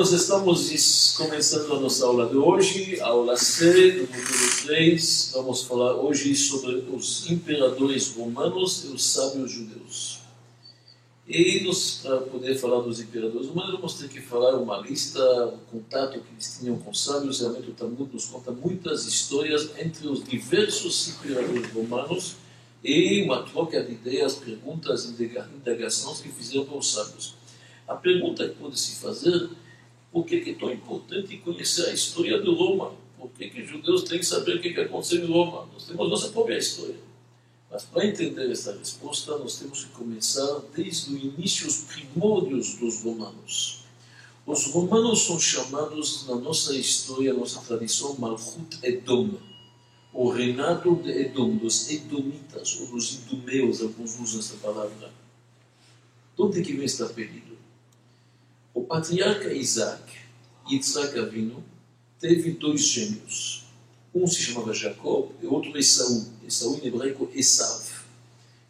Nós estamos começando a nossa aula de hoje, aula C módulo 3. Vamos falar hoje sobre os imperadores romanos e os sábios judeus. E para poder falar dos imperadores romanos, vamos ter que falar uma lista, um contato que eles tinham com os sábios. Realmente o Talmud nos conta muitas histórias entre os diversos imperadores romanos e uma troca de ideias, perguntas, indagações que fizeram para os sábios. A pergunta que pode se fazer por que, que é tão importante conhecer a história de Roma? Por que, que os judeus têm que saber o que, que aconteceu em Roma? Nós temos nossa própria história. Mas para entender essa resposta, nós temos que começar desde o início, os primórdios dos romanos. Os romanos são chamados, na nossa história, nossa tradição, Malchut Edom, o reinado de Edom, dos Edomitas, ou dos Idumeus, alguns usam essa palavra. De onde que vem este apelido? O patriarca Isaac, Yitzhak Avinu, teve dois gêmeos. Um se chamava Jacob e outro Esaú. Esaú em hebraico Esav.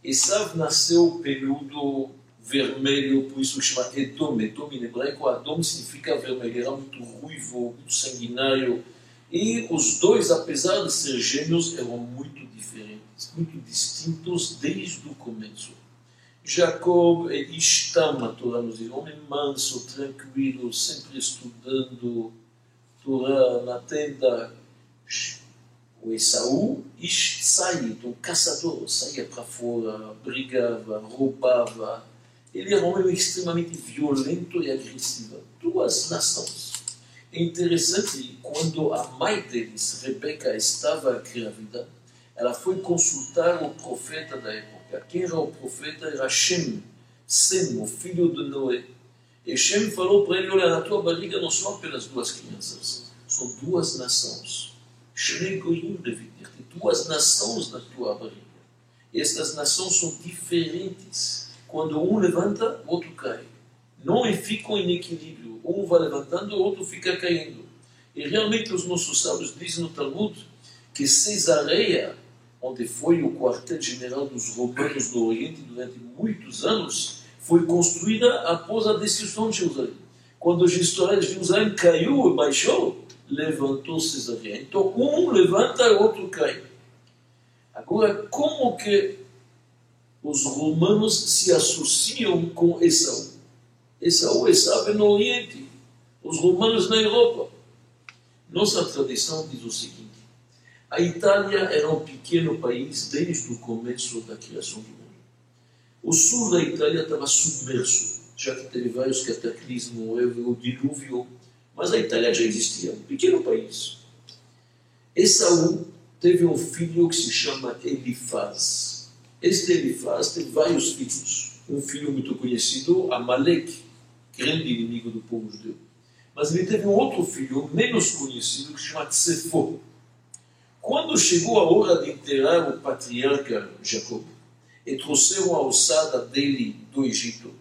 Esav nasceu peludo, vermelho, por isso se chama Edom. Edom em hebraico, Adom significa vermelho. Era muito ruivo, muito sanguinário. E os dois, apesar de ser gêmeos, eram muito diferentes, muito distintos desde o começo. Jacob é Ishtam, a Torá nos diz, homem manso, tranquilo, sempre estudando Torá na tenda. O Esaú, Ish Said, um caçador, saía para fora, brigava, roubava. Ele era um homem extremamente violento e agressivo. Duas nações. É interessante, quando a mãe deles, Rebeca, estava grávida, ela foi consultar o profeta da época quem era o profeta era Shem, Sem, o filho de Noé. E Shem falou para ele: Olha, na tua barriga não são apenas duas crianças, são duas nações. Shnei Goyim, tem duas nações na tua barriga. E estas nações são diferentes. Quando um levanta, o outro cai. Não ficam em equilíbrio. Um vai levantando, o outro fica caindo. E realmente os nossos sábios dizem no Talmud que Cesareia onde foi o quartel-general dos romanos no Oriente durante muitos anos, foi construída após a destruição de Jerusalém. Quando a história de Jerusalém caiu e baixou, levantou Cesareia. Então, um levanta o outro cai. Agora, como que os romanos se associam com Esaú? Esaú estava no Oriente, os romanos na Europa. Nossa tradição diz o seguinte, a Itália era um pequeno país desde o começo da criação do mundo. O sul da Itália estava submerso, já que teve vários cataclismos, o dilúvio, mas a Itália já existia, um pequeno país. Esaú teve um filho que se chama Elifaz. Este Elifaz teve vários filhos. Um filho muito conhecido, Amalek, grande inimigo do povo judeu. Mas ele teve um outro filho, menos conhecido, que se chama Tsefo quando chegou a hora de enterrar o patriarca Jacob e trouxeram a alçada dele do Egito,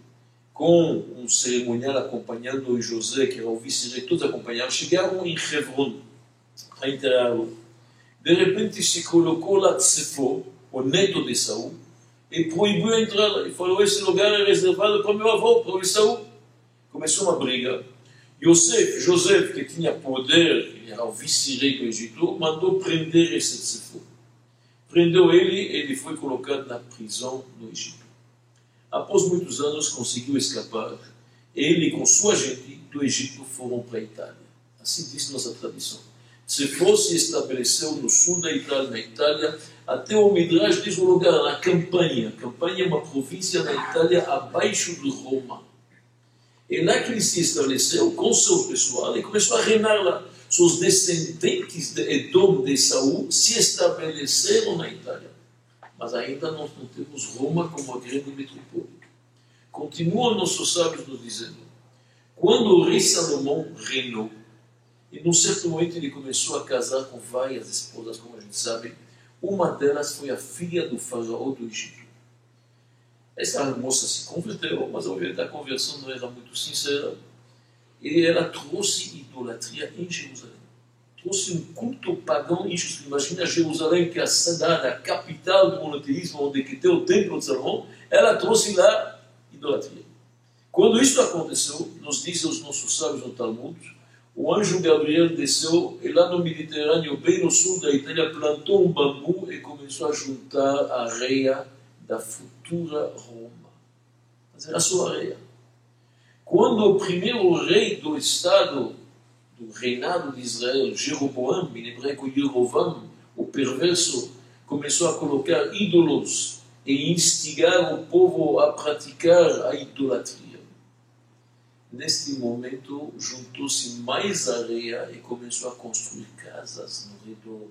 com um cerimonial acompanhando José, que era o vice-rei, todos acompanharam, chegaram em Hebron para enterrá-lo. De repente se colocou lá Tsefo, o neto de Saul, e proibiu a entrada. E falou: Esse lugar é reservado para meu avô, para o Saul. Começou uma briga. Yosef, Joseph, que tinha poder, ele era o vice-rei do Egito, mandou prender esse Tzefo. Prendeu ele e ele foi colocado na prisão no Egito. Após muitos anos, conseguiu escapar. Ele, com sua gente do Egito, foram para a Itália. Assim diz nossa tradição. Tzefo se estabeleceu no sul da Itália, na Itália, até o Midrash diz um lugar, na Campanha. Campanha é uma província na Itália abaixo de Roma. Lá que ele se estabeleceu com seu pessoal e começou a reinar lá. Seus descendentes de Edom, de Saul, se estabeleceram na Itália. Mas ainda nós não temos Roma como a grande metrópole. Continuam nossos sábios nos dizendo: quando o rei Salomão reinou, e num certo momento ele começou a casar com várias esposas, como a gente sabe, uma delas foi a filha do faraó do Egito. Essa moça se converteu, mas a conversão não era muito sincera. E ela trouxe idolatria em Jerusalém. Trouxe um culto pagão em Jerusalém. Imagina Jerusalém, que é a cidade, a capital do monoteísmo, onde que tem o templo de Salomão. Ela trouxe lá idolatria. Quando isso aconteceu, nos dizem os nossos sábios no Talmud, o anjo Gabriel desceu e lá no Mediterrâneo, bem no sul da Itália, plantou um bambu e começou a juntar a areia da futura Roma. Mas era sua areia. Quando o primeiro rei do estado, do reinado de Israel, Jeroboam, em hebraico Yerovam, o perverso, começou a colocar ídolos e instigar o povo a praticar a idolatria. Neste momento, juntou-se mais areia e começou a construir casas no redor.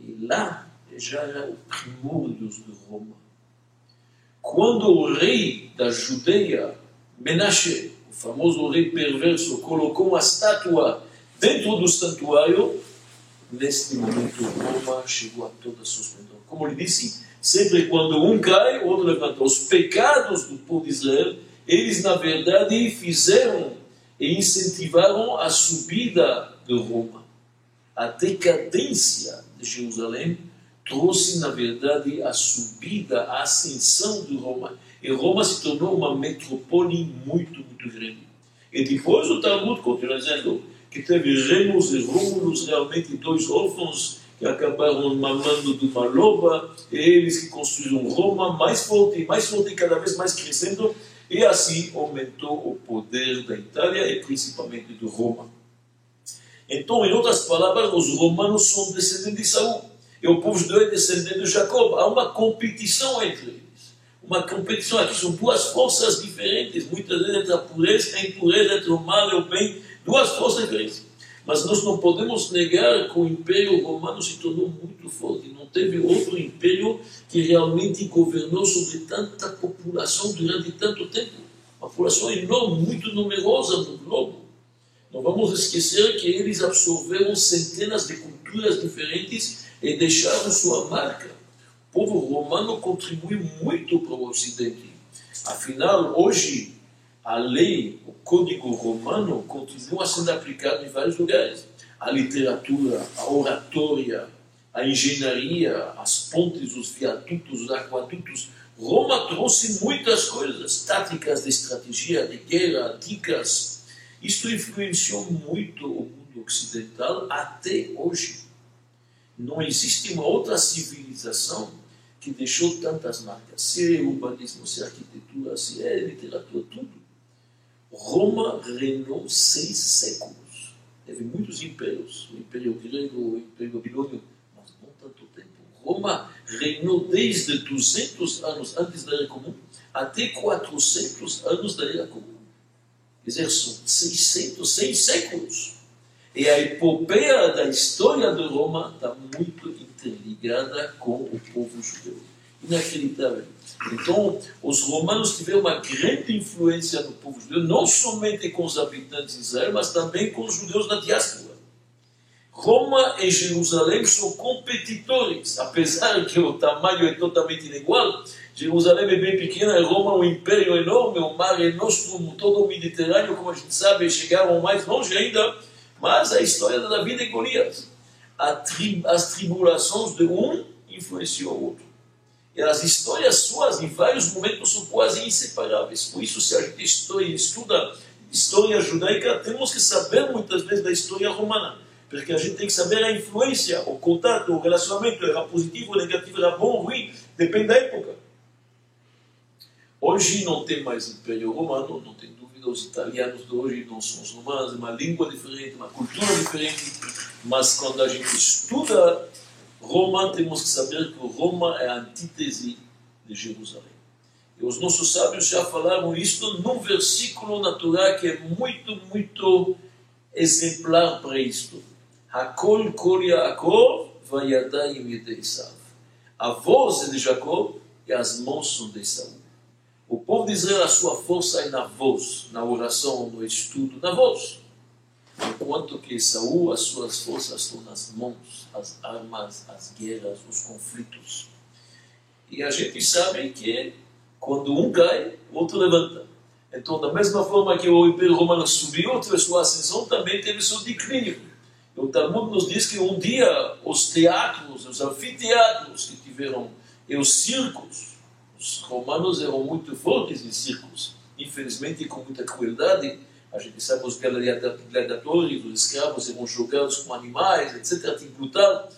E lá já era o primórdios de Roma. Quando o rei da Judeia, Menashe, o famoso rei perverso, colocou uma estátua dentro do santuário, neste momento Roma chegou a toda a sua esplendor. Como ele disse, sempre quando um cai, o outro levanta. Os pecados do povo de Israel eles, na verdade, fizeram e incentivaram a subida de Roma. A decadência de Jerusalém trouxe, na verdade, a subida, a ascensão de Roma. E Roma se tornou uma metrópole muito, muito grande. E depois o Talmud continua dizendo que teve Remus e Rômulos, realmente dois órfãos que acabaram mamando de uma loba, e eles que construíram Roma mais forte, mais forte, cada vez mais crescendo, e assim aumentou o poder da Itália e principalmente de Roma. Então, em outras palavras, os romanos são descendentes de Saul e o povo judeu é descendente de Jacob. Há uma competição entre eles. Uma competição aqui são duas forças diferentes, muitas vezes entre a pureza e a impureza, entre o mal e o bem, duas forças diferentes. Mas nós não podemos negar que o Império Romano se tornou muito forte. Não teve outro império que realmente governou sobre tanta população durante tanto tempo. Uma população enorme, muito numerosa no globo. Não vamos esquecer que eles absorveram centenas de culturas diferentes e deixaram sua marca. O povo romano contribuiu muito para o Ocidente. Afinal, hoje, a lei, o código romano, continua sendo aplicado em vários lugares. A literatura, a oratória, a engenharia, as pontes, os viadutos, os aquadutos. Roma trouxe muitas coisas, táticas de estratégia, de guerra, dicas. Isto influenciou muito o mundo ocidental até hoje. Não existe uma outra civilização que deixou tantas marcas. Se é urbanismo, se é arquitetura, se é literatura, tudo. Roma reinou seis séculos. Teve muitos impérios, o Império Grego, o Império Babilônio, mas não tanto tempo. Roma reinou desde 200 anos antes da Era Comum até 400 anos da Era Comum. Quer dizer, são 600, seis séculos. E a epopeia da história de Roma está muito interligada com o povo judeu. Inacreditável. Então, os romanos tiveram uma grande influência no povo judeu, não somente com os habitantes de Israel, mas também com os judeus da diáspora. Roma e Jerusalém são competidores, apesar que o tamanho é totalmente igual. Jerusalém é bem pequena, Roma é um império enorme, o mar é nosso, todo o Mediterrâneo, como a gente sabe, chegaram mais longe ainda. Mas a história da Davi e Golias, as tribulações de um influenciou o outro. E as histórias suas, em vários momentos, são quase inseparáveis. Por isso, se a gente estuda história judaica, temos que saber muitas vezes da história romana. Porque a gente tem que saber a influência, o contato, o relacionamento, era positivo, negativo, era bom, ruim, depende da época. Hoje não tem mais Império Romano, não tem os italianos de hoje não são os romanos, é uma língua diferente, uma cultura diferente, mas quando a gente estuda Roma, temos que saber que Roma é a antítese de Jerusalém. E os nossos sábios já falaram isto num versículo natural que é muito, muito exemplar para isto. Hakol kol Yaakov vayadayim yedeisav. A voz é de Jacó e as mãos são de Esaú. O povo de Israel, a sua força é na voz, na oração, no estudo, na voz enquanto que Saul, as suas forças estão nas mãos, as armas, as guerras, os conflitos. E a gente sabe que quando um cai, o outro levanta. Então, da mesma forma que o Império Romano subiu, teve sua ascensão, também teve seu declínio. O Talmud nos diz que um dia os teatros, os anfiteatros que tiveram, e os circos, os romanos eram muito fortes em circos, infelizmente com muita crueldade. A gente sabe os gladiadores, os escravos eram jogados com animais, etc. Tipo brutal.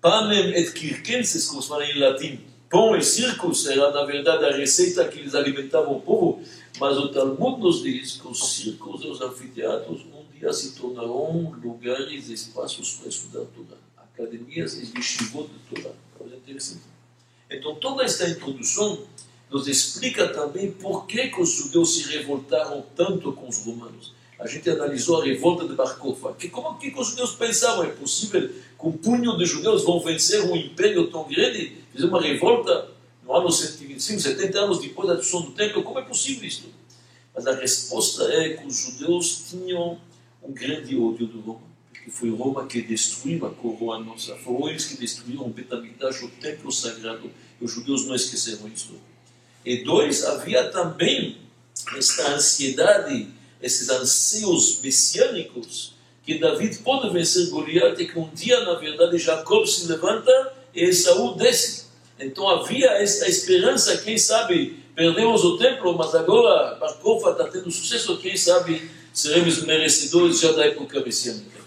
Panem et circenses, como se fala em latim. Pão e circos era, na verdade, a receita que eles alimentavam o povo, mas o Talmud nos diz que os circos e os anfiteatros um dia se tornarão lugares, espaços para estudar Torá. Academias e yeshivot de Torá. Coisa interessante. Então, toda esta introdução nos explica também por que, que os judeus se revoltaram tanto com os romanos. A gente analisou a revolta de Bar Kokhba. Que, como que, que os judeus pensavam? É possível que um punho de judeus vão vencer um império tão grande? Fizer uma revolta no ano 125, 70 anos depois da destruição do templo? Como é possível isto? Mas a resposta é que os judeus tinham um grande ódio do Roma. Porque foi Roma que destruiu a coroa nossa. Foram eles que destruíram o Betamigdash, o templo sagrado. E os judeus não esqueceram isso. E dois, havia também esta ansiedade, esses anseios messiânicos, que David pode vencer Goliat e que um dia, na verdade, Jacob se levanta e Esaú desce. Então havia esta esperança, quem sabe, perdemos o templo, mas agora Barcofa está tendo sucesso, quem sabe seremos merecedores já da época messiânica.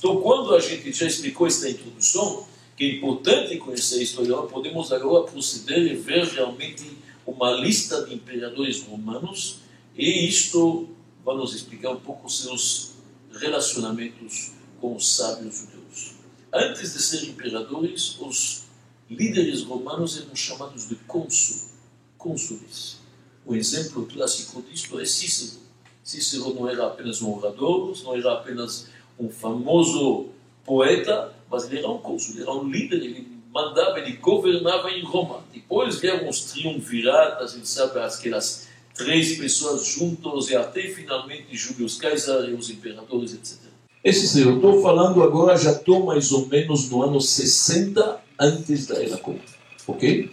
Então, quando a gente já explicou esta introdução, que é importante conhecer a história, podemos agora proceder e ver realmente uma lista de imperadores romanos e isto vai nos explicar um pouco seus relacionamentos com os sábios judeus. Antes de ser imperadores, os líderes romanos eram chamados de cônsul, cônsules. O exemplo clássico disto é Cícero. Cícero não era apenas um orador, não era apenas um famoso poeta, mas ele era um cônsul, ele era um líder, ele mandava, ele governava em Roma. Depois vieram os triunviratas, gente sabe, aquelas três pessoas juntos, e até finalmente Júlio César e os imperadores, etc. Esse eu estou falando agora, já estou mais ou menos no ano 60 antes da Era Comum, ok?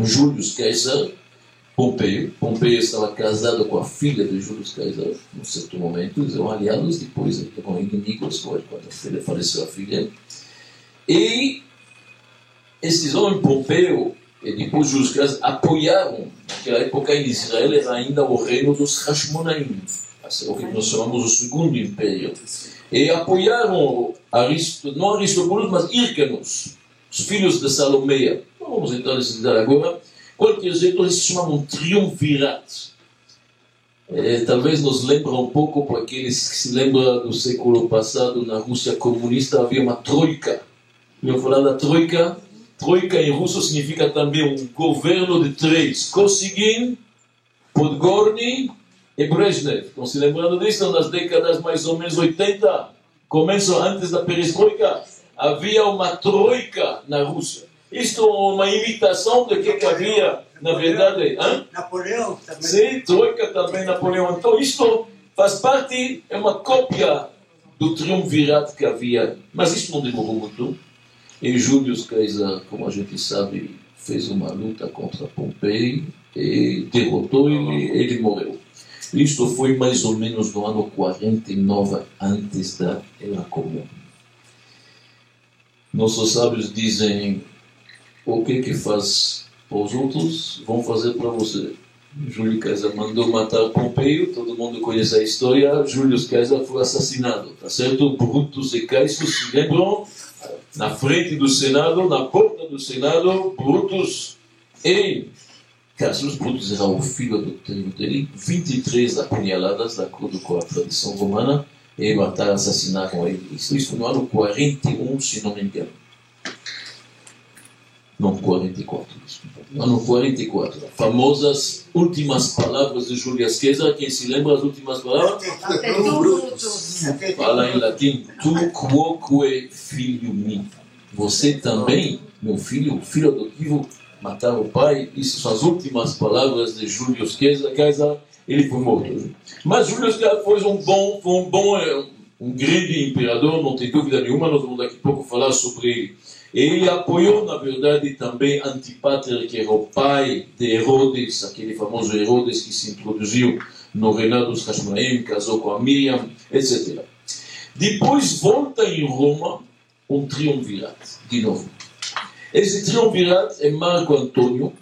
Júlio César, Pompeio. Pompeio estava casado com a filha de Júlio César, num certo momento, eles eram aliados, depois eram inimigos, quando a filha faleceu a filha. E esses homens, Pompeu e depois os caras apoiaram, naquela época em Israel era ainda o reino dos Hashmonaim, o que nós chamamos o segundo império. E apoiaram, Arist, não Aristóbulos, mas Hyrcanos, os filhos de Salomeia. Não vamos entrar nesse detalhe agora. Qualquer jeito, eles chamam triunviratos. É, talvez nos lembre um pouco para aqueles que se lembram do século passado, na Rússia comunista havia uma troika. Eu falar da troika? Troika em russo significa também um governo de três: Kosygin, Podgorny e Brezhnev. Estão se lembrando disso? Nas décadas mais ou menos 80, começo antes da perestroika, havia uma troika na Rússia. Isto é uma imitação do que, que havia, na verdade. Hã? Napoleão também. Sim, troika também, Napoleão. Então, isto faz parte, é uma cópia do triunvirato que havia. Mas isto não demorou muito. E Júlio César, como a gente sabe, fez uma luta contra Pompei e derrotou ele, ele morreu. Isto foi mais ou menos no ano 49 antes da Era Comum. Nossos sábios dizem: o que que faz os outros, vão fazer para você. Júlio César mandou matar Pompeio, todo mundo conhece a história. Júlio César foi assassinado, tá certo? Brutus e Caesar se lembram? na frente do Senado, na porta do Senado, Brutus e Cassius Brutus era o filho do tribo dele, 23 apunhaladas, de acordo com a tradição romana, e mataram, assassinaram ele. Isso, isso no ano 41, se não me engano. Não, 44, desculpa. Ano 44. Famosas últimas palavras de Júlio César. Quem se lembra das últimas palavras? Fala em latim. Tu quoque filho mi. Você também, meu filho, filho adotivo, matar o pai. Isso são as últimas palavras de Júlio César. Ele foi morto. Mas Júlio César foi um bom, foi um bom, eh, um grande imperador, não tem dúvida nenhuma. Nós vamos daqui a pouco falar sobre ele. Ele apoiou, na verdade, também Antipater, que era o pai de Herodes, aquele famoso Herodes que se introduziu no reinado dos Hashmonaim, casou com a Miriam, etc. Depois volta em Roma um triunvirato, de novo. Esse triunvirato é Marco Antônio,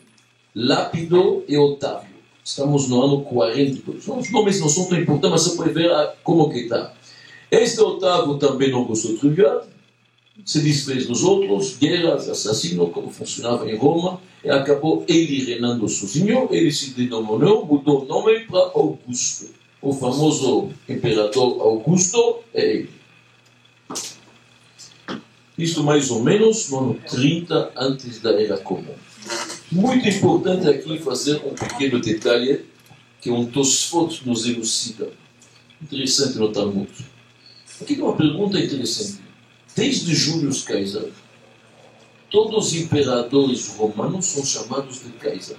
Lápido e Otávio. Estamos no ano 42. Os nomes não são tão importantes, mas você pode ver como que está. Este Otávio também não gostou de trivial, se desfez dos outros, guerras, assassinos, como funcionava em Roma, e acabou ele reinando sozinho, ele se denominou, mudou o nome para Augusto. O famoso imperador Augusto é ele. Isto mais ou menos no ano 30 antes da Era Comum. Muito importante aqui fazer um pequeno detalhe que um Tosfot nos elucida. Interessante no Talmud. Aqui tem uma pergunta interessante. Desde Júlio Caesar, todos os imperadores romanos são chamados de Caesar.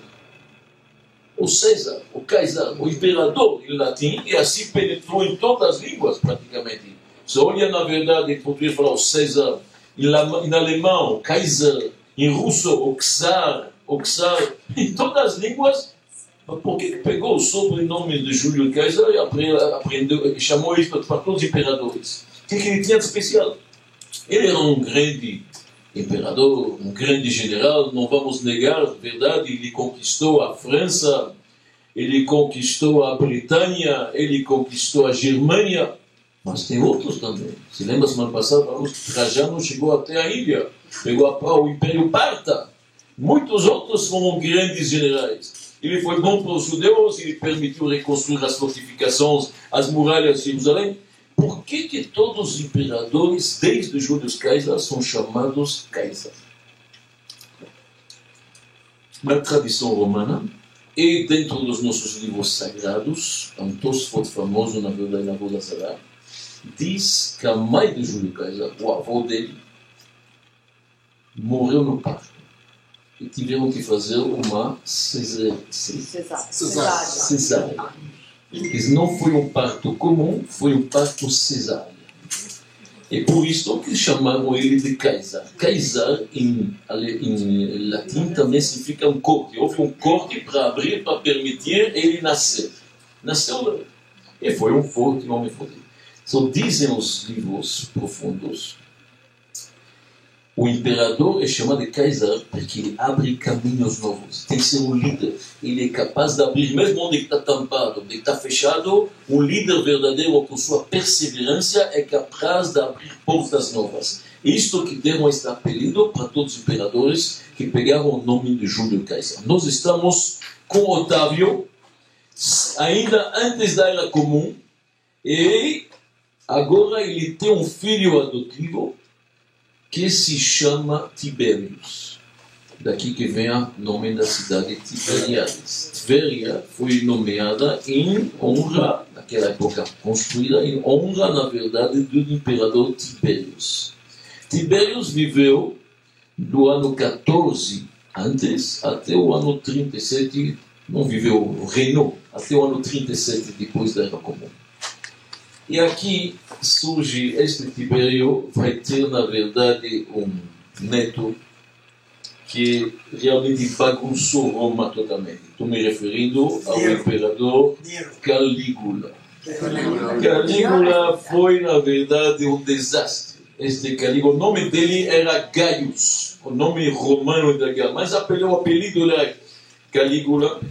O César, o Caesar, o imperador em latim, e assim penetrou em todas as línguas praticamente. Você olha, na verdade, em português falar o César, em, em alemão, Kaiser, em russo, o Czar, o Czar, em todas as línguas, por que pegou o sobrenome de Júlio César e aprendeu, chamou isso para todos os imperadores? O que ele tinha de especial? Ele era um grande imperador, um grande general, não vamos negar, verdade, ele conquistou a França, ele conquistou a Bretanha, ele conquistou a Germânia, mas tem outros também. Se lembra, semana passada, Trajano chegou até a ilha, pegou a, o Império Parta. Muitos outros foram grandes generais. Ele foi bom para os judeus, ele permitiu reconstruir as fortificações, as muralhas de Jerusalém. Por que, que todos os imperadores, desde Júlio César, são chamados Caesar? Na tradição romana e dentro dos nossos livros sagrados, um Tosfot famoso, na verdade, na Voda Sarah, diz que a mãe de Júlio César, o avô dele, morreu no parto. E tiveram que fazer uma cesárea. Cesárea. Não foi um parto comum, foi um parto cesárea. E por isso que chamaram ele de Kaisar. Kaisar, em, em latim, também significa um corte. Houve um corte para abrir, para permitir ele nascer. Nasceu e foi um forte homem forte. Então, dizem os livros profundos, o imperador é chamado de Kaiser porque ele abre caminhos novos. Tem que ser um líder. Ele é capaz de abrir, mesmo onde está tampado, onde está fechado, um líder verdadeiro, com sua perseverança, é capaz de abrir portas novas. Isto que deram este apelido para todos os imperadores que pegaram o nome de Júlio Kaiser. Nós estamos com Otávio, ainda antes da Era Comum, e Agora ele tem um filho adotivo que se chama Tiberius. Daqui que vem o nome da cidade Tiberiades. Tveria foi nomeada em honra, naquela época construída, em honra, na verdade, do imperador Tiberius. Tiberius viveu do ano 14 antes até o ano 37, não viveu, reinou até o ano 37 depois da Era Comum. E aqui surge este Tibério, vai ter na verdade um neto que realmente bagunçou Roma totalmente. Estou me referindo ao imperador Calígula. Calígula foi na verdade um desastre. Este Calígula, o nome dele era Gaius, o nome romano da guerra, mas o apelido era Calígula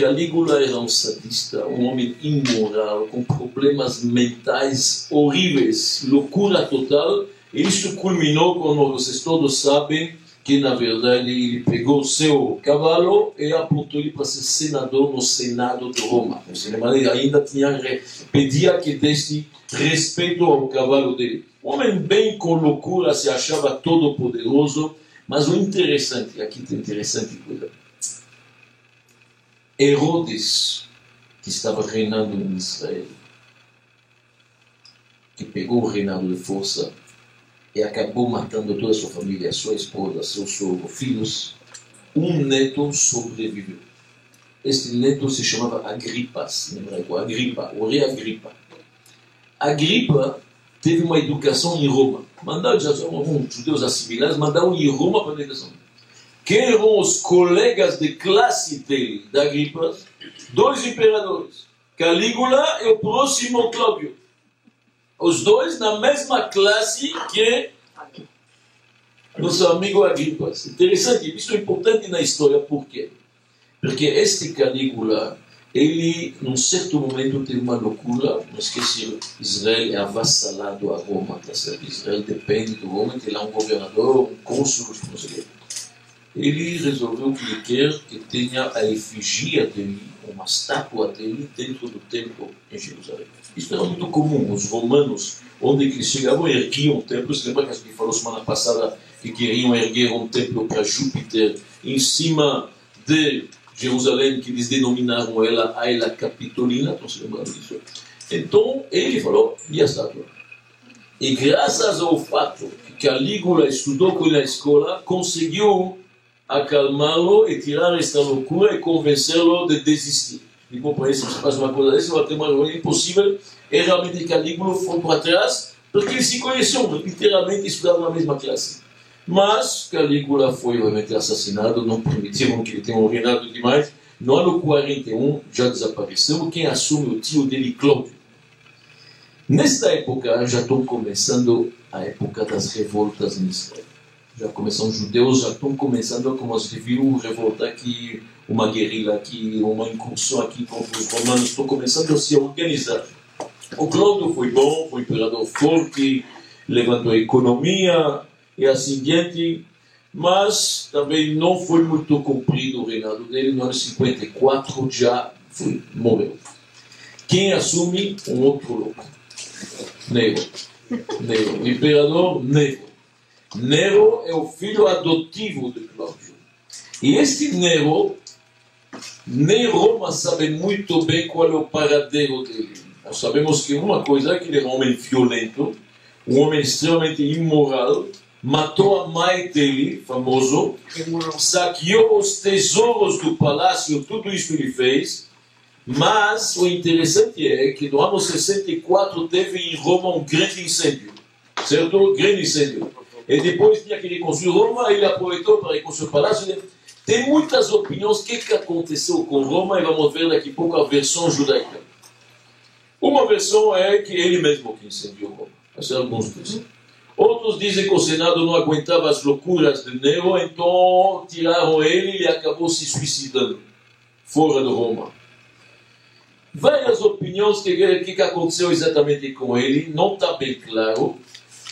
Calígula era um sadista, um homem imoral, com problemas mentais horríveis, loucura total. E isso culminou quando vocês todos sabem que, na verdade, ele pegou seu cavalo e apontou ele para ser senador no Senado de Roma. Ele ainda tinha, pedia que desse respeito ao cavalo dele. Um homem bem com loucura, se achava todo poderoso, mas o interessante, aqui tem interessante coisa Herodes, que estava reinando em Israel, que pegou o reinado de força e acabou matando toda a sua família, sua esposa, seu sogro, filhos, um neto sobreviveu. Este neto se chamava Agripas, em hebraico, Agripa, o rei Agripa. Agripa teve uma educação em Roma. Mandaram, são judeus assimilados, mandaram em Roma para a educação. Quem eram os colegas de classe dele, da Agripa? Dois imperadores, Calígula e o próximo Cláudio. Os dois na mesma classe que nosso amigo Agripas. Interessante, isso é importante na história, por quê? Porque este Calígula ele, num certo momento, teve uma loucura, não esqueci, Israel é avassalado a Roma, tá certo? Israel depende do Roma, tem lá um governador, um cônsul, não sei o. Ele resolveu que ele quer que tenha a efígie dele, uma estátua dele, dentro do templo em Jerusalém. Isso era muito comum, os romanos, onde eles chegavam, erguiam templo, você lembra que a gente falou semana passada que queriam erguer um templo para Júpiter em cima de Jerusalém, que eles denominaram ela Aila Capitolina, estão se lembrando disso? Então, ele falou, e a estátua? E graças ao fato que Calígula estudou com ele na escola, conseguiu acalmá-lo e tirar esta loucura e convencê-lo de desistir. E isso, se faz uma coisa dessa, vai ter uma coisa impossível. E realmente Calígula foi para trás, porque eles se conheciam, literalmente estudavam na mesma classe. Mas Calígula foi obviamente assassinado, não permitiram que ele tenha reinado demais. No ano 41 já desapareceu. Quem assume o tio dele, Cláudio. Nesta época já estão começando a época das revoltas em Israel. Já começam os judeus, já estão começando, como vocês viram, revolta aqui, uma guerrilha aqui, uma incursão aqui contra os romanos, estão começando a se organizar. O Cláudio foi bom, foi imperador forte, levantou a economia, e assim diante, mas também não foi muito cumprido o reinado dele. No ano 54 já foi, morreu. Quem assume? Um outro louco. Nero. Nero. Imperador Nero. Nero é o filho adotivo de Cláudio. E este Nero, nem Roma sabe muito bem qual é o paradeiro dele. Nós sabemos que uma coisa é que ele é um homem violento, um homem extremamente imoral, matou a mãe dele, famoso, saqueou os tesouros do palácio, tudo isso ele fez. Mas o interessante é que no ano 64 teve em Roma um grande incêndio, certo? Grande incêndio. E depois tinha que reconstruir Roma, ele aproveitou para reconstruir o palácio. Tem muitas opiniões o que, que aconteceu com Roma e vamos ver daqui a pouco a versão judaica. Uma versão é que ele mesmo que incendiou Roma. É alguns dizem. Outros dizem que o Senado não aguentava as loucuras de Nero, então tiraram ele e ele acabou se suicidando fora de Roma. Várias opiniões que, que aconteceu exatamente com ele, não está bem claro.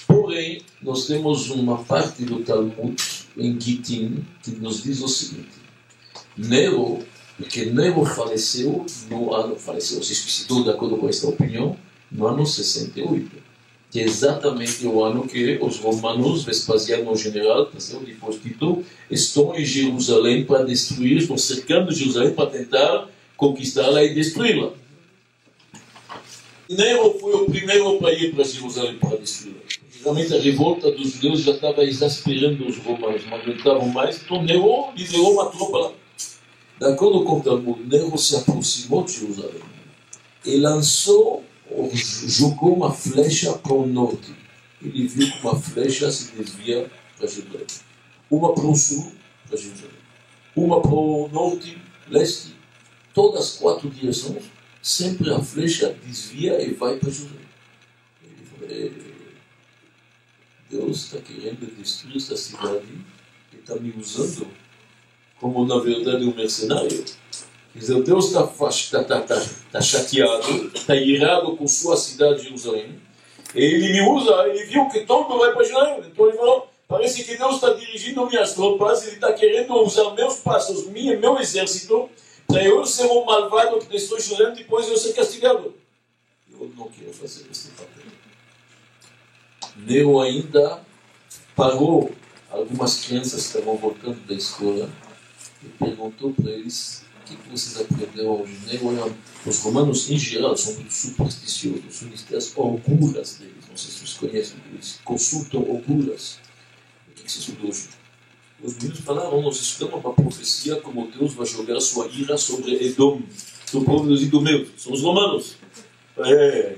Porém, nós temos uma parte do Talmud em Gittin que nos diz o seguinte: Nero, porque Nero faleceu no ano, faleceu, se suicidou de acordo com esta opinião, no ano 68 que é exatamente o ano que os romanos, Vespasiano general, depois Tito, estão em Jerusalém para destruir, estão cercando Jerusalém para tentar conquistá-la e destruí-la. Nero foi o primeiro para ir para Jerusalém para destruí-la. Realmente a revolta dos judeus já estava exasperando os romanos, não aguentavam mais, então Nero liderou uma tropa. De acordo com o Talmud, Nero se aproximou de Jerusalém e lançou jogou uma flecha para o norte. Ele viu que uma flecha se desvia para Jerusalém. Uma para o sul, para Jerusalém. Uma para o norte, leste. Todas as quatro direções, sempre a flecha desvia e vai para Jerusalém. Ele Deus está querendo destruir essa cidade e está me usando como, na verdade, um mercenário. Quer dizer, Deus está tá, tá, tá, tá chateado, está irado com sua cidade de Jerusalém. Ele me usa, ele viu que todo vai para Jerusalém. Então ele falou, parece que Deus está dirigindo minhas tropas, ele está querendo usar meus passos, minha, meu exército, para eu ser um malvado que destrói Jerusalém, depois eu ser castigado. Eu não quero fazer esse papel. Nero ainda parou algumas crianças que estavam voltando da escola e perguntou para eles que vocês aprenderam hoje? Né? Os romanos, em geral, são muito supersticiosos, são as auguras deles. Não sei se vocês conhecem, eles consultam auguras. O que, que se estuda hoje? Os meninos falaram, nós estudamos uma profecia como Deus vai jogar sua ira sobre Edom, sobre o povo dos idomeus, são os romanos. É,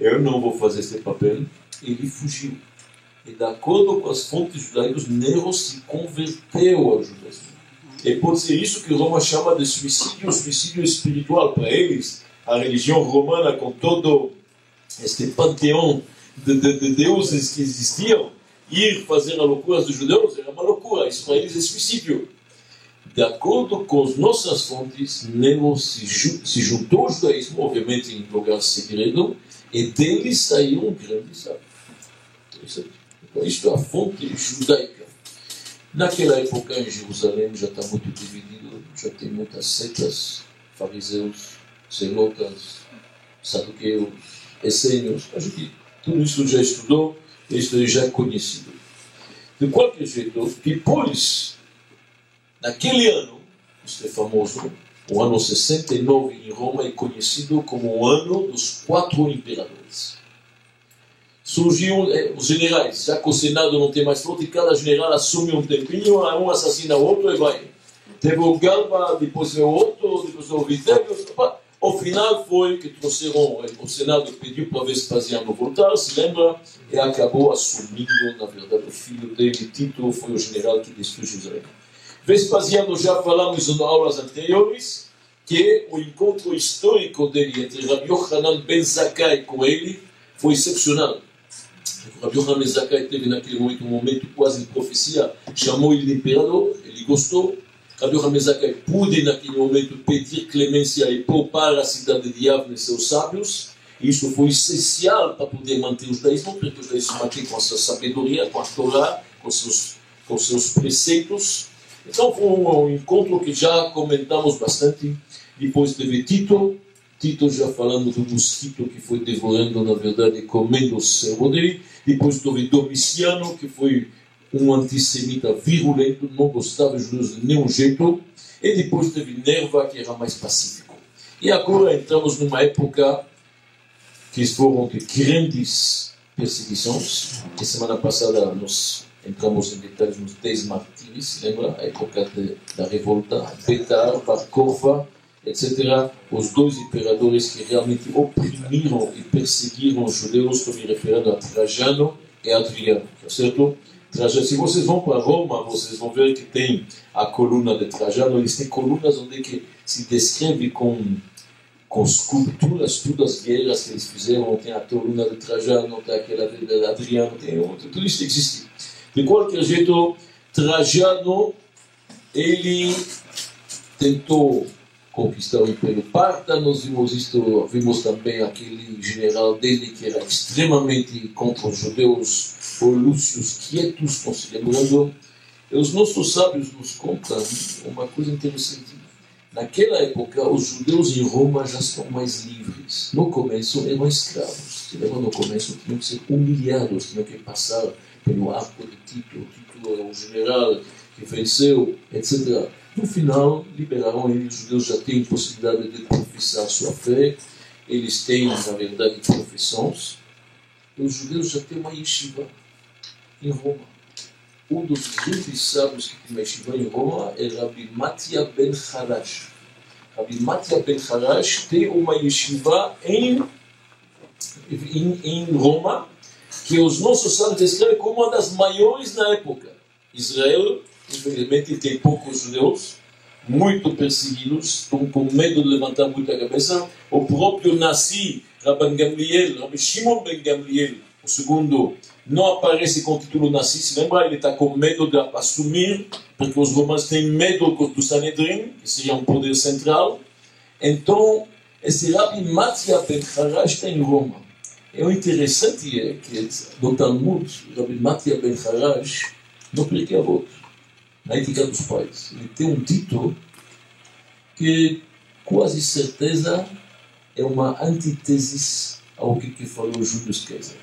eu não vou fazer esse papel. Ele fugiu. E de acordo com as fontes judaicas, Nero se converteu ao judaísmo. E pode ser isso que Roma chama de suicídio, suicídio espiritual. Para eles, a religião romana, com todo este panteão de, de, de deuses que existiam, ir fazer a loucura dos judeus era uma loucura. Isso para eles é suicídio. de acordo com as nossas fontes, Nero se, se juntou ao judaísmo, obviamente em lugar segredo, e dele saiu um grande sábio. Isto é a fonte judaica. Naquela época, em Jerusalém, já está muito dividido, já tem muitas setas, fariseus, zelotas, saduqueus, essênios. A gente, tudo isso já estudou, isso já é conhecido. De qualquer jeito, depois, naquele ano, isto é famoso, o ano 69 em Roma é conhecido como o ano dos quatro imperadores. Surgiu eh, os generais, já que o Senado não tem mais frente, cada general assume um tempinho, um assassina o outro e vai. Teve o Galba, depois veio outro, depois o Vitélio. O final foi que trouxeram, o Senado pediu para Vespasiano voltar, se lembra, e acabou assumindo, na verdade, o filho dele, Tito, foi o general que destruiu Jerusalém. Vespasiano, já falamos em aulas anteriores, que o encontro histórico dele entre Rabbi Yohanan Ben Zakkai com ele foi excepcional. Rabbi Yohanan Ben Zakkai teve naquele momento um momento quase de profecia, chamou ele de imperador, ele gostou, Rabbi Hamezaka pôde naquele momento pedir clemência e poupar a cidade de Yavne e seus sábios. Isso foi essencial para poder manter o judaísmo, porque o judaísmo mantém com a sua sabedoria, com a Torá, com seus, com seus preceitos. Então foi um encontro que já comentamos bastante. Depois teve Tito, Tito já falando do mosquito que foi devorando, na verdade, comendo o cérebro dele. Depois teve Domiciano, que foi um antissemita virulento, não gostava dos judeus de nenhum jeito, e depois teve Nerva, que era mais pacífico. E agora entramos numa época que foram de grandes perseguições. E semana passada nós entramos em detalhes nos dez martírios, lembra? A época de, da revolta, Betar, Bar Korva, etc. Os dois imperadores que realmente oprimiram e perseguiram os judeus, estou me referindo a Trajano e Adriano, tá certo? Trajano. Se vocês vão para Roma, vocês vão ver que tem a coluna de Trajano. Eles têm colunas onde que se descreve com, com esculturas, todas as guerras que eles fizeram. Tem a coluna de Trajano, tem aquela de Adriano, tem outro, tudo isso existe. De qualquer jeito, Trajano, ele tentou conquistar o Império Parta. Nós vimos isto, vimos também aquele general dele que era extremamente contra os judeus, o Lúcio Quietus, considerando. E os nossos sábios nos contam uma coisa interessante. Naquela época, os judeus em Roma já estão mais livres. No começo, eram escravos. No começo, tinham que ser humilhados, tinham que passar pelo arco de Tito. Tito é um general que venceu, etc. No final, liberaram eles, os judeus já têm possibilidade de professar sua fé, eles têm, na verdade, profissões. Os judeus já têm uma yeshiva em Roma. Um dos grandes sábios que tem uma yeshiva em Roma é Rabbi Matia Ben Harash. Rabbi Matia Ben Harash tem uma yeshiva em, em, em Roma, que os nossos sábios descrevem como uma das maiores na época. Israel infelizmente tem poucos judeus, muito perseguidos, estão com medo de levantar muito a cabeça. O próprio Nassi, Rabban Gamliel, Rabbi Shimon Ben Gamliel, o segundo, não aparece com o título Nassi, se lembra? Ele está com medo de assumir, porque os romanos têm medo do Sanedrin, que seria um poder central. Então, esse Rabbi Matia Ben Harash está em Roma. E o interessante é que no Talmud, Rabbi Matia Ben Harash, no Pirkei Avot, na ética dos pais. Ele tem um título que quase certeza é uma antítese ao que, que falou Júlio César.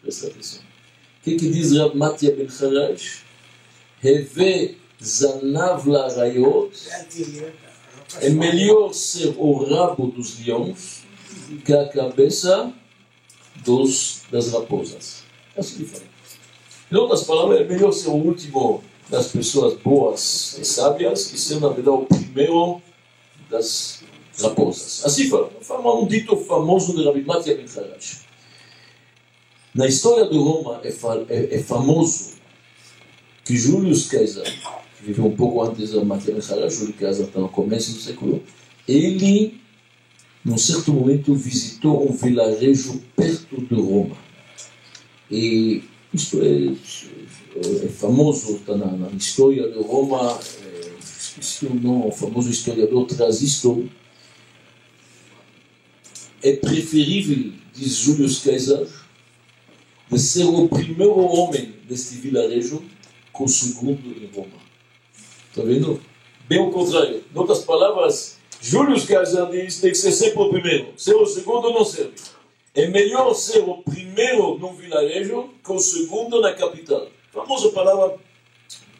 Presta atenção. O que, que diz Rab Matia Ben Harash? Heve zanav la rayot é melhor ser o rabo dos leões que a cabeça dos, das raposas. É assim que fala. Em outras palavras, é melhor ser o último das pessoas boas e sábias que ser, na verdade, o primeiro das raposas. Assim foi, um dito famoso de Rabbi Matia Ben Harash. Na história de Roma é, é, é famoso que Júlio César, que viveu um pouco antes de Matia Ben Harash, Júlio César está no começo do século, ele, num certo momento, visitou um vilarejo perto de Roma. E isto é é famoso, está na, na, história de Roma, é, esqueci o nome, o famoso historiador traz isto, é preferível, diz Júlio Caesar, de ser o primeiro homem deste vilarejo com o segundo em Roma. Está vendo? Bem o contrário. Em outras palavras, Júlio Caesar diz tem que ser sempre o primeiro. Ser o segundo não serve. É melhor ser o primeiro num vilarejo que o segundo na capital. A famosa palavra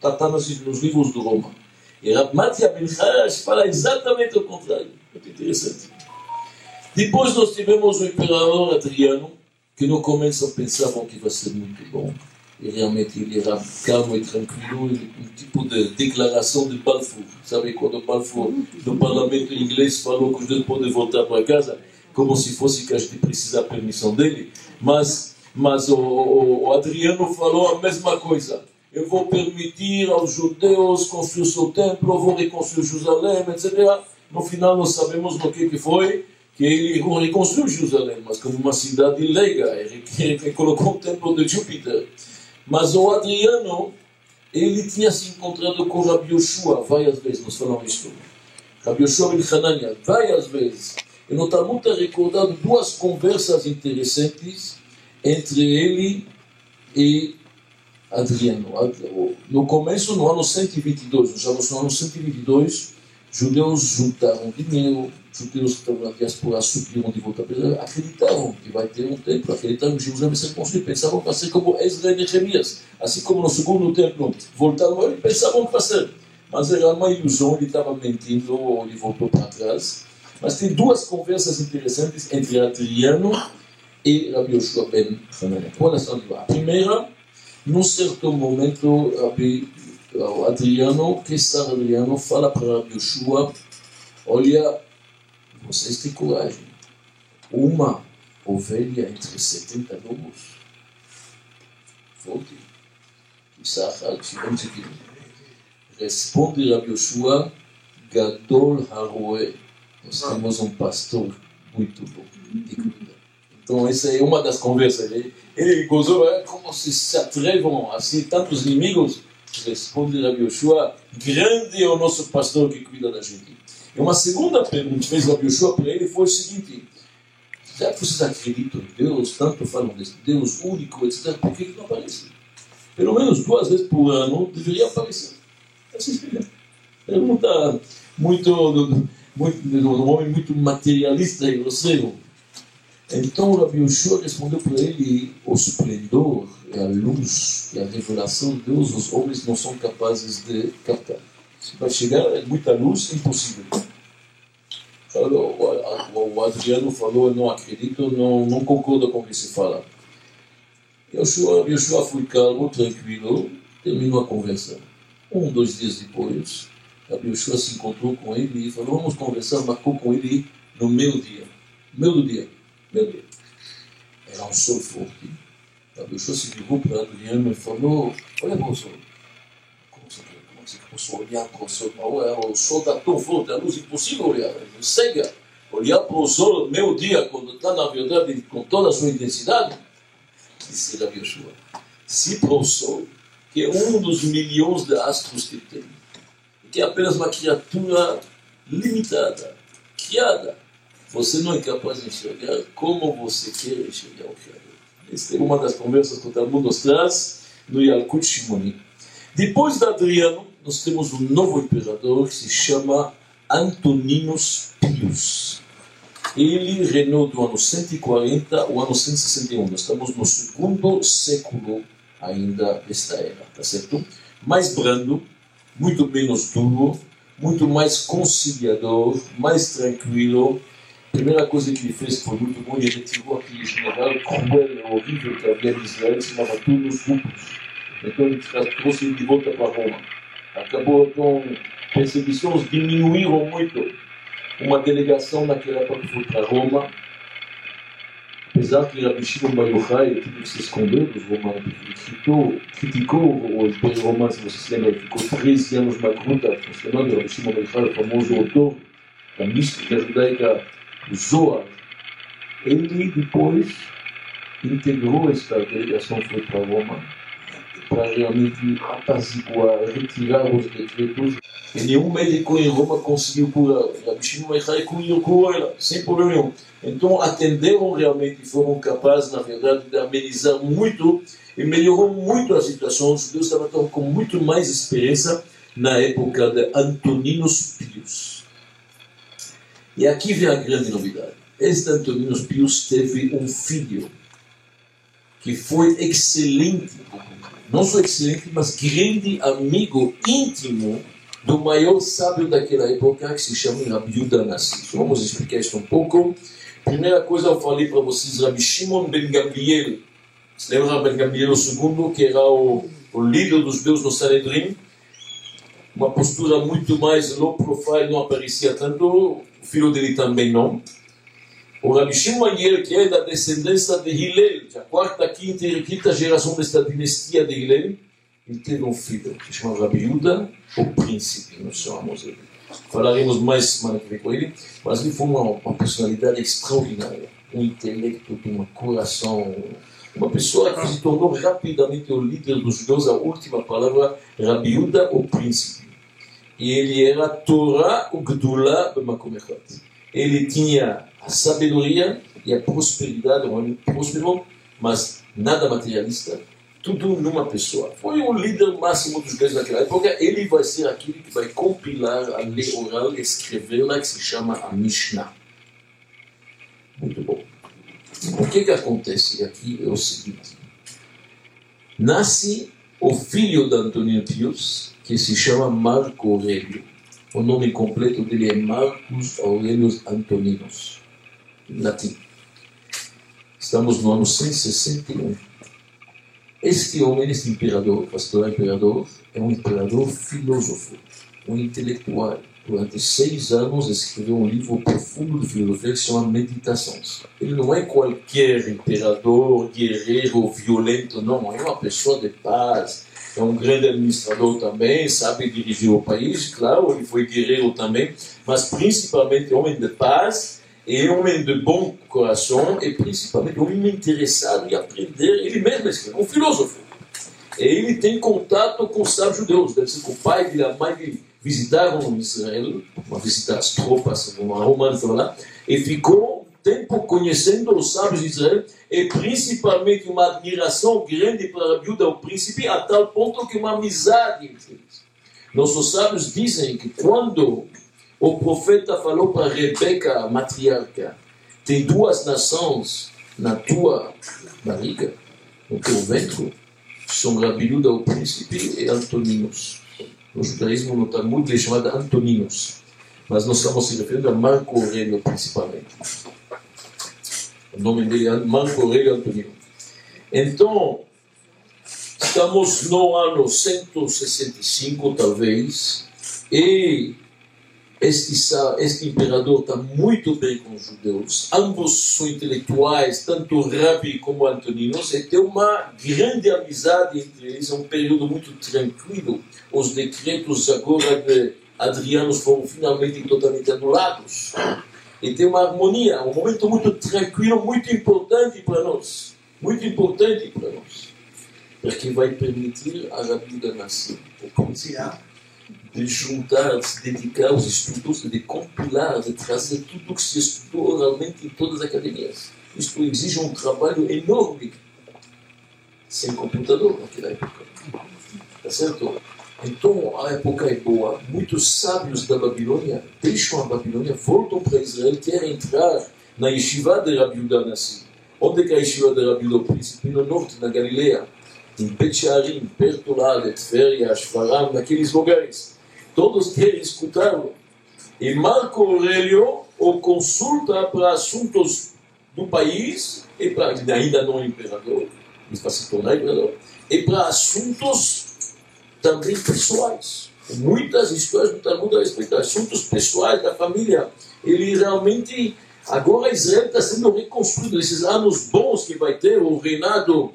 está nos livros do Roma. E Rabmatia Ben Harash fala exatamente o contrário. Muito interessante. Depois nós tivemos o imperador Adriano, que no começo pensavam que vai ser muito bom. E realmente ele era calmo e tranquilo, um tipo de declaração de Balfour. Sabe quando Balfour, no parlamento inglês, falou que os dois podem voltar para casa? como se fosse que a gente precisa da permissão dele, mas, mas o, o, o Adriano falou a mesma coisa. Eu vou permitir aos judeus construir o seu templo, vou reconstruir Jerusalém, etc. No final, nós sabemos no que, que foi, que ele reconstruiu Jerusalém, mas como uma cidade leiga, ele, ele colocou o templo de Júpiter. Mas o Adriano, ele tinha se encontrado com Rabi Yoshua várias vezes, nós falamos isso. Rabi Yoshua Ben Hanania, várias vezes. E no Talmud é recordado duas conversas interessantes entre ele e Adriano. No começo, no ano 122, já no ano 122, judeus juntaram dinheiro, judeus que estavam na diáspora subiram de volta para acreditaram que vai ter um templo, acreditaram que Jerusalém vai ser construído, pensavam que vai ser como Ezra e Nehemias, assim como no segundo templo voltaram, pensavam que vai ser. Mas era uma ilusão, ele estava mentindo, ou ele voltou para trás. Mas tem duas conversas interessantes entre Adriano e Rabbi Yoshua ben são A primeira, num certo momento, Rabbi Adriano, que Sar Adriano, fala para Rabbi Yoshua, olha, vocês têm coragem. Uma ovelha entre 70 lobos. Volte. Responde Rabbi Yoshua, Gadol Haroe. Nós temos um pastor muito bom cuida. Então, essa é uma das conversas. Ele, ele gozou, é, como se se atrevam assim tantos inimigos. Responde Rabi Yoshua, grande é o nosso pastor que cuida da gente. E uma segunda pergunta que fez Rabi Yoshua para ele foi o seguinte: já que vocês acreditam em Deus, tanto falam desse Deus único, etc., por que, não aparece? Pelo menos duas vezes por ano deveria aparecer. Essa é a pergunta muito muito, um homem muito materialista e grosseiro. Então Rabi Yoshua respondeu para ele: o esplendor e a luz e a revelação de Deus, os homens não são capazes de captar. Se vai chegar é muita luz, impossível. O Adriano falou: não acredito, não, não concordo com o que se fala. Yoshua, Yoshua foi calmo, tranquilo, terminou a conversa. Um, dois dias depois, Rabi Yoshua se encontrou com ele e falou, vamos conversar, marcou com ele no meio dia. Meio do dia. Dia. Era um sol forte. Rabi Yoshua se ligou para Adriano e falou, olha para o sol. Como você, como você posso olhar para o sol? O sol está tão forte, a luz é impossível olhar. Cega. Olhar para o sol meio dia, quando está na verdade com toda a sua intensidade. Disse Rabi Yoshua, se para o sol, que é um dos milhões de astros que tem, que é apenas uma criatura limitada, criada. Você não é capaz de enxergar como você quer enxergar o Criador. Esta é uma das conversas que o Talmud nos traz no Yalkut Shimoni. Depois de Adriano, nós temos um novo imperador que se chama Antoninus Pius. Ele reinou do ano 140 ao ano 161. Nós estamos no segundo século ainda desta era, tá certo? Mais brando, muito menos duro, muito mais conciliador, mais tranquilo. Primeira coisa que ele fez foi muito bom, ele retirou aquele general cruel e horrível que havia em Israel, se chamava Turnus Rupus. Então ele trouxe ele de volta para Roma. Acabou com perseguições diminuíram muito. Uma delegação naquela época foi para Roma, apesar que Rabi Shimon Bar Yochai teve que se esconder dos romanos, criticou, criticou o Império Romano, se você se lembra, ficou 13 anos na gruta, funcionando, Rabi Shimon Bar o famoso autor da mística judaica, o Zohar. Ele depois integrou esta delegação, foi para Roma, para realmente apaziguar, retirar os decretos. E nenhum médico em Roma conseguiu curar. Rabi Shimon Echai curou ela, sem problema nenhum. Então atenderam realmente e foram capazes, na verdade, de amenizar muito e melhorou muito a situação. Os judeus estavam com muito mais esperança na época de Antoninos Pius. E aqui vem a grande novidade. Este Antoninos Pius teve um filho que foi excelente, não só excelente, mas grande amigo íntimo do maior sábio daquela época, que se chama Rabi Yuda Nassi. Vamos explicar isso um pouco. Primeira coisa, eu falei para vocês, Rabi Shimon Ben Gabriel. Você lembra Ben Gabriel II, que era o, o líder dos judeus no Sanedrim? Uma postura muito mais low profile, não aparecia tanto. O filho dele também não. O Rabi Shimon que é da descendência de Hillel, a quarta, quinta e quinta geração desta dinastia de Hillel, ele teve um filho que se chama Rabi Yuda, o príncipe, nós chamamos ele. Falaremos mais semana que vem com ele, mas ele foi uma, uma personalidade extraordinária, um intelecto, um coração, uma pessoa que se tornou rapidamente o líder dos judeus, a última palavra, Rabi Yuda, o príncipe. E ele era Torah o Gdula B'makom Ele tinha a sabedoria e a prosperidade, um homem próspero, mas nada materialista, tudo numa pessoa. Foi o líder máximo dos judeus naquela época. Ele vai ser aquele que vai compilar a lei oral, escrevê-la, que se chama a Mishnah. Muito bom. O que, que acontece aqui é o seguinte: nasce o filho de Antônio Pius, que se chama Marco Aurélio. O nome completo dele é Marcus Aurelius Antoninos latim. Estamos no ano 161. Este homem, este imperador, pastor imperador, é um imperador filósofo, um intelectual. Durante seis anos escreveu um livro profundo de filosofia que se chama Meditações. Ele não é qualquer imperador, guerreiro, violento, não. É uma pessoa de paz, é um grande administrador também, sabe dirigir o país, claro, ele foi guerreiro também, mas principalmente homem de paz é homem de bom coração e principalmente homem interessado em aprender ele mesmo escreve, um filósofo. E ele tem contato com os sábios judeus, deve ser que o pai e a mãe dele visitaram Israel, uma visita às tropas, uma romana lá, e ficou um tempo conhecendo os sábios de Israel e principalmente uma admiração grande para a viúva, o príncipe, a tal ponto que uma amizade entre eles. Nossos sábios dizem que quando o profeta falou para Rebeca, a matriarca: tem duas nações na tua barriga, no teu ventre, são Rabiuda, o príncipe, e Antoninos. No judaísmo, no Talmud, é chamado Antoninos. Mas nós estamos se referindo a Marco Aurélio, principalmente. O nome dele é Marco Aurélio Antonino. Então, estamos no ano 165, talvez, e este, este imperador está muito bem com os judeus. Ambos são intelectuais, tanto Rabi como Antoninos, e tem uma grande amizade entre eles. É um período muito tranquilo. Os decretos agora de Adriano foram finalmente totalmente anulados. E tem uma harmonia, um momento muito tranquilo, muito importante para nós. Muito importante para nós. Porque vai permitir a Rabi da nação. Potenciar de juntar, de se dedicar aos estudos, de compilar, de trazer tudo o que se estudou oralmente em todas as academias. Isto exige um trabalho enorme, sem computador naquela época. Tá certo? Então a época é boa. Muitos sábios da Babilônia deixam a Babilônia, voltam para Israel, querem entrar na yeshiva de Rabi Nassi. Onde é a yeshiva de Rabi príncipe? No norte, na Galileia. Em Bet perto lá de Tveria, Shfaram, naqueles lugares todos querem escutá-lo. E Marco Aurélio o consulta para assuntos do país, e para, ainda não é imperador, mas para se tornar imperador, e para assuntos também pessoais. Muitas histórias do Talmud a respeito de assuntos pessoais da família. Ele realmente, agora Israel está sendo reconstruído. Esses anos bons que vai ter, o reinado,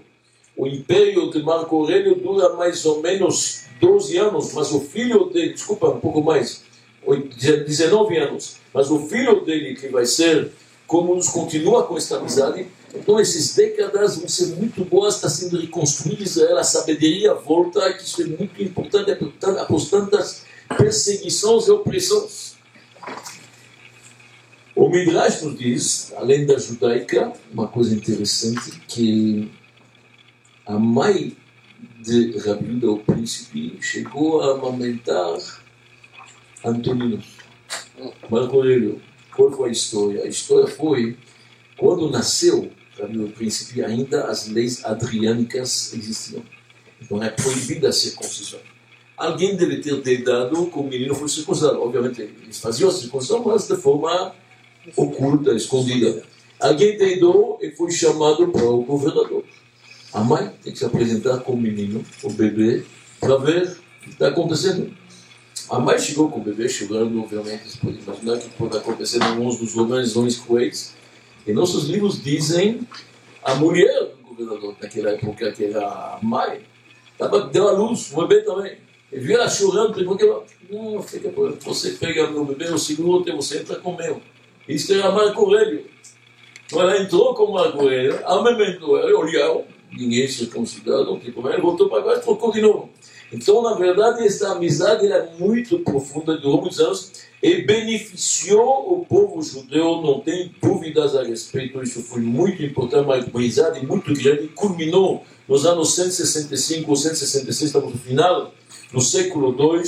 o império de Marco Aurélio dura mais ou menos 12 anos, mas o filho dele, desculpa, um pouco mais, 19 anos, mas o filho dele, que vai ser, como nos continua com esta amizade, Então, essas décadas vão ser muito boas, está sendo reconstruída Israel, a sabedoria volta, que isso é muito importante, após tantas perseguições e opressões. O Midrash nos diz, além da judaica, uma coisa interessante, que a mãe de Rabi o príncipe, chegou a amamentar Antonino, Marco Aurélio. Qual foi a história? A história foi, quando nasceu Rabi o príncipe, ainda as leis adriânicas existiam. Então é proibida a circuncisão. Alguém deve ter dedado que o menino foi circuncidado. Obviamente, eles faziam a circuncisão, mas de forma oculta, escondida. Alguém dedou e foi chamado para o governador. A mãe tem que se apresentar com o menino, o bebê, para ver o que está acontecendo. A mãe chegou com o bebê, chegando, obviamente, você pode imaginar que pode acontecer em alguns dos homens cruéis. E nossos livros dizem a mulher do governador naquela época, que era a mãe, tava, deu a luz, o bebê também. E viu ela chorando, perguntou que ela, não, fica, você pega meu bebê, eu seguro, você entra com o meu. Isso era Marco Aurélio. Ela entrou com Marco Aurélio, amamentou ela, olhou, ninguém circuncidado, não tem problema, ele voltou para baixo e trocou de novo. Então, na verdade, essa amizade era muito profunda, durou muitos anos e beneficiou o povo judeu, não tem dúvidas a respeito, isso foi muito importante, uma amizade muito grande, culminou nos anos 165 ou 166, estamos no final do século II,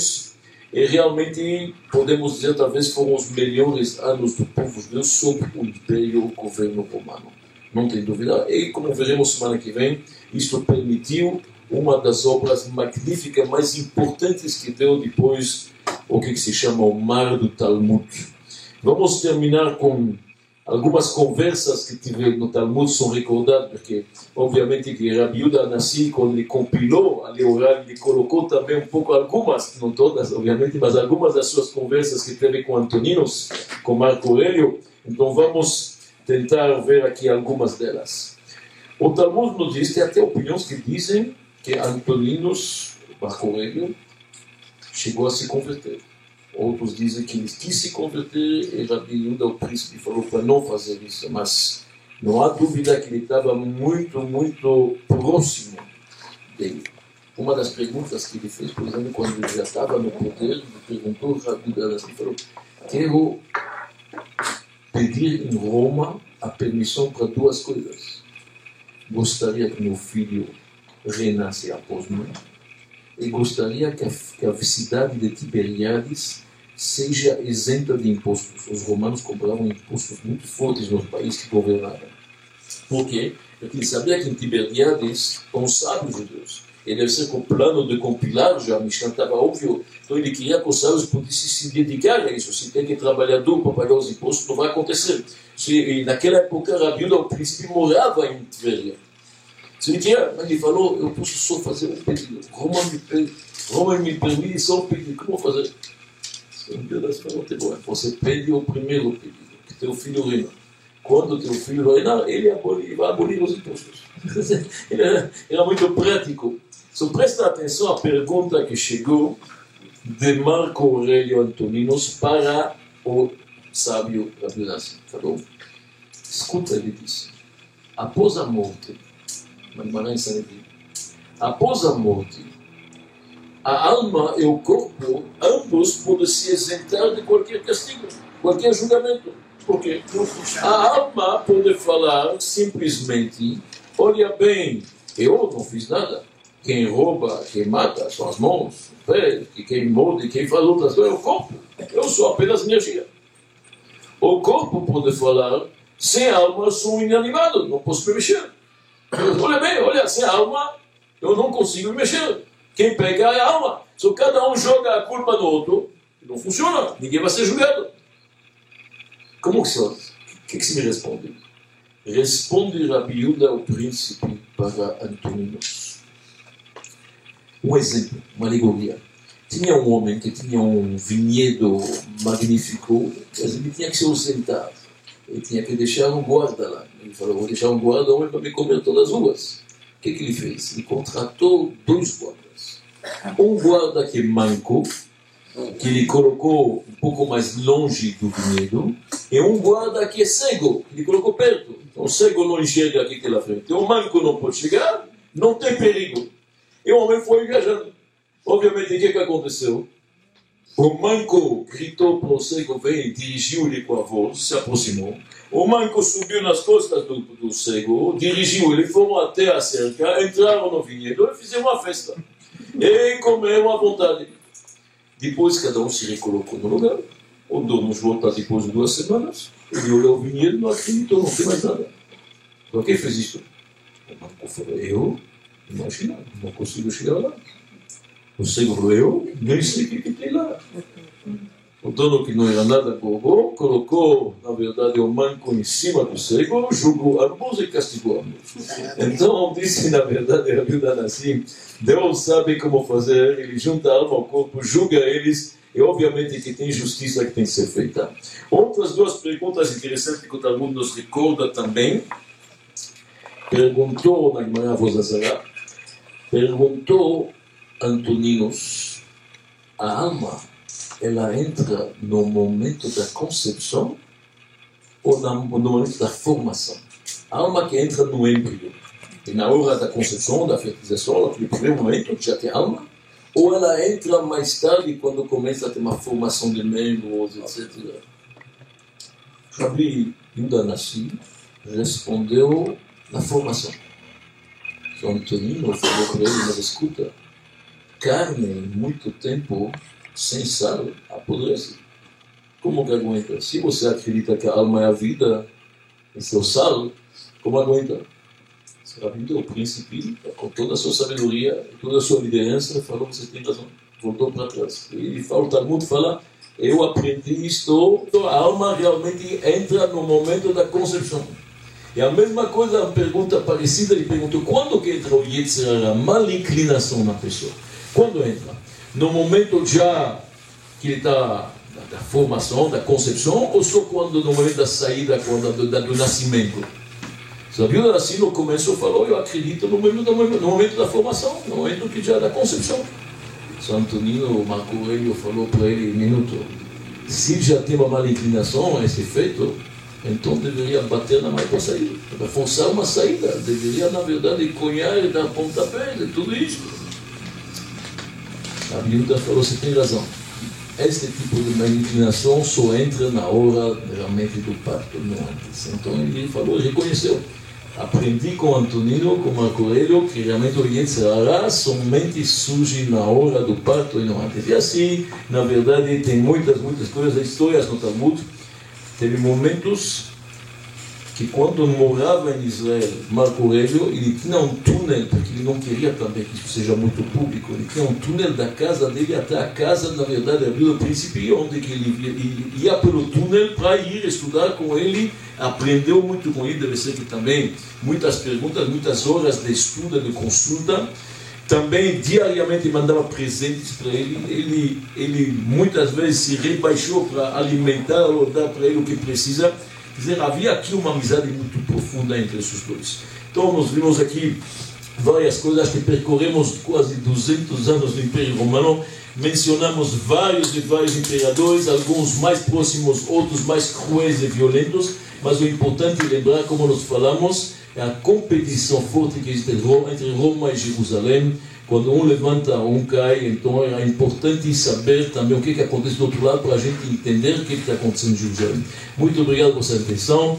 e realmente podemos dizer, talvez foram os melhores anos do povo judeu sob o império o governo romano não tem dúvida. E como veremos semana que vem, isto permitiu uma das obras magníficas, mais importantes que deu depois o que se chama o Mar do Talmud. Vamos terminar com algumas conversas que tive no Talmud são recordadas, porque obviamente que Rabi Yuda nasci quando ele compilou a Leoral, ele colocou também um pouco algumas, não todas obviamente, mas algumas das suas conversas que teve com Antoninos, com Marco Aurélio. Então vamos tentar ver aqui algumas delas. O Talmud nos diz, tem até opiniões que dizem que Antoninos, Marco Aurélio, chegou a se converter. Outros dizem que ele quis se converter e Rabi Yuda, o príncipe, falou para não fazer isso. Mas não há dúvida que ele estava muito, muito próximo dele. Uma das perguntas que ele fez, por exemplo, quando ele já estava no poder, ele perguntou Rabi Yuda, assim, falou, pedir em Roma a permissão para duas coisas. Gostaria que meu filho reinasse após mim e gostaria que a, que a cidade de Tiberiades seja isenta de impostos. Os romanos cobravam impostos muito fortes nos países que governavam. Por quê? Porque ele sabia que em Tiberiades estão sábios judeus. Ele ser com o plano de compilar, já a Mishnah estava óbvio. Então ele queria que os sábios pudessem se dedicar a isso. Se tem que trabalhar duro para pagar os impostos, não vai acontecer. Se, naquela época, Rabi o príncipe, morava em Tveria. Se ele queria, ele falou, eu posso só fazer um pedido. Roma me, Roma me permite só um pedido. Como fazer? Deus falou, bom, você pede o primeiro pedido, que teu filho reina. Quando teu filho reinar, ele vai abolir os impostos. ele era, era muito prático. Só presta atenção à pergunta que chegou de Marco Aurélio Antoninos para o sábio Rabi Nassim. Falou, escuta, ele disse, após a morte, após a morte, a alma e o corpo, ambos podem se isentar de qualquer castigo, qualquer julgamento. Por quê? A alma pode falar simplesmente, olha bem, eu não fiz nada quem rouba, quem mata são as mãos, o pé, e quem molde, quem faz outras coisas é o corpo. Eu sou apenas energia. O corpo pode falar, sem alma eu sou inanimado, não posso me mexer. Olha bem, olha, sem alma eu não consigo me mexer. Quem pega é a alma. Se cada um joga a culpa no outro, não funciona, ninguém vai ser julgado. Como que O que, que se me responde? Responde Rabi Yuda, o príncipe, para Antoninos um exemplo, uma alegoria. Tinha um homem que tinha um vinhedo magnífico, mas ele tinha que se ausentar. Ele tinha que deixar um guarda lá. Ele falou: Vou deixar um guarda homem para me comer todas as uvas. O que, que ele fez? Ele contratou dois guardas. Um guarda que mancou que ele colocou um pouco mais longe do vinhedo, e um guarda que é cego, que ele colocou perto. Então o cego não enxerga aqui pela frente. O manco não pode chegar, não tem perigo. E o homem foi viajando. Obviamente, o que, que aconteceu? O manco gritou para o cego, vem, dirigiu-lhe com a voz, se aproximou. O manco subiu nas costas do, do cego, dirigiu, eles foram até a cerca, entraram no vinhedo e fizeram uma festa. E comeram à vontade. Depois cada um se recolocou no lugar. O dono volta depois de duas semanas. Ele olhou o vinhedo não acreditou, não tem mais nada. Por que fez isso? O banco falou, eu? Imagina, não consigo chegar lá. O cego falou, eu? Nem sei o que, tem lá. O dono, que não era nada bobo, colocou, na verdade, o manco em cima do cego, jogou ambos e castigou ambos. Então, disse, na verdade, a Bíblia assim, Deus sabe como fazer, ele junta a alma ao corpo, julga eles, e obviamente que tem justiça que tem que ser feita. Outras duas perguntas interessantes que o Talmud nos recorda também. Perguntou na Gemara Vozazara, perguntou Antoninos, a alma, ela entra no momento da concepção ou no momento da formação? A alma que entra no embrião. E na hora da concepção, da fertilização, naquele primeiro momento, já tem alma, ou ela entra mais tarde, quando começa a ter uma formação de membros, etc. Rabi Yuda respondeu na formação. São Antonino falou para ele, mas escuta, carne muito tempo sem sal apodrece. Como que aguenta? Se você acredita que a alma é a vida, esse sal, como aguenta? Rabi o príncipe, com toda a sua sabedoria, toda a sua liderança, falou que você tem razão. Voltou para trás. E fala, o Talmud fala, eu aprendi isto, a alma realmente entra no momento da concepção. E a mesma coisa, uma pergunta parecida, ele perguntou, quando que entra o Yetzer a mal inclinação na pessoa? Quando entra? No momento já que ele está da formação, da concepção, ou só quando no momento da saída, quando, do, do nascimento? Sabia assim no começo falou, eu acredito no momento, no momento da formação, no momento que já da concepção. Santo Nino Marco Aurélio falou para ele, minuto, se já tem uma mala inclinação a esse efeito, então deveria bater na mãe para sair, para forçar uma saída, deveria na verdade cunhar e dar pontapé, tudo isso. A Bíblia falou, você tem razão. Este tipo de inclinação só entra na hora realmente do parto, não antes. Então ele falou, reconheceu aprendi com Antonino, com Marco Aurélio, que realmente o Yetzirah somente surge na hora do parto e não antes. E assim, na verdade, tem muitas, muitas coisas, histórias no Talmud. Teve momentos que quando morava em Israel, Marco Aurélio, ele tinha um túnel, porque ele não queria também que isso seja muito público, ele tinha um túnel da casa dele até a casa, na verdade, do príncipe, onde ele ia pelo túnel para ir estudar com ele, aprendeu muito com ele, deve ser que também muitas perguntas, muitas horas de estudo, de consulta, também diariamente mandava presentes para ele. ele. Ele muitas vezes se rebaixou para alimentar ou dar para ele o que precisa. Quer dizer, havia aqui uma amizade muito profunda entre esses dois. Então, nós vimos aqui várias coisas que percorremos quase 200 anos no Império Romano. Mencionamos vários e vários imperadores, alguns mais próximos, outros mais cruéis e violentos. Mas o importante é lembrar, como nós falamos, a competição forte que existe entre Roma e Jerusalém quando um levanta, um cai, então é importante saber também o que, que acontece do outro lado para a gente entender o que está acontecendo em Jerusalém. Muito obrigado por sua atenção.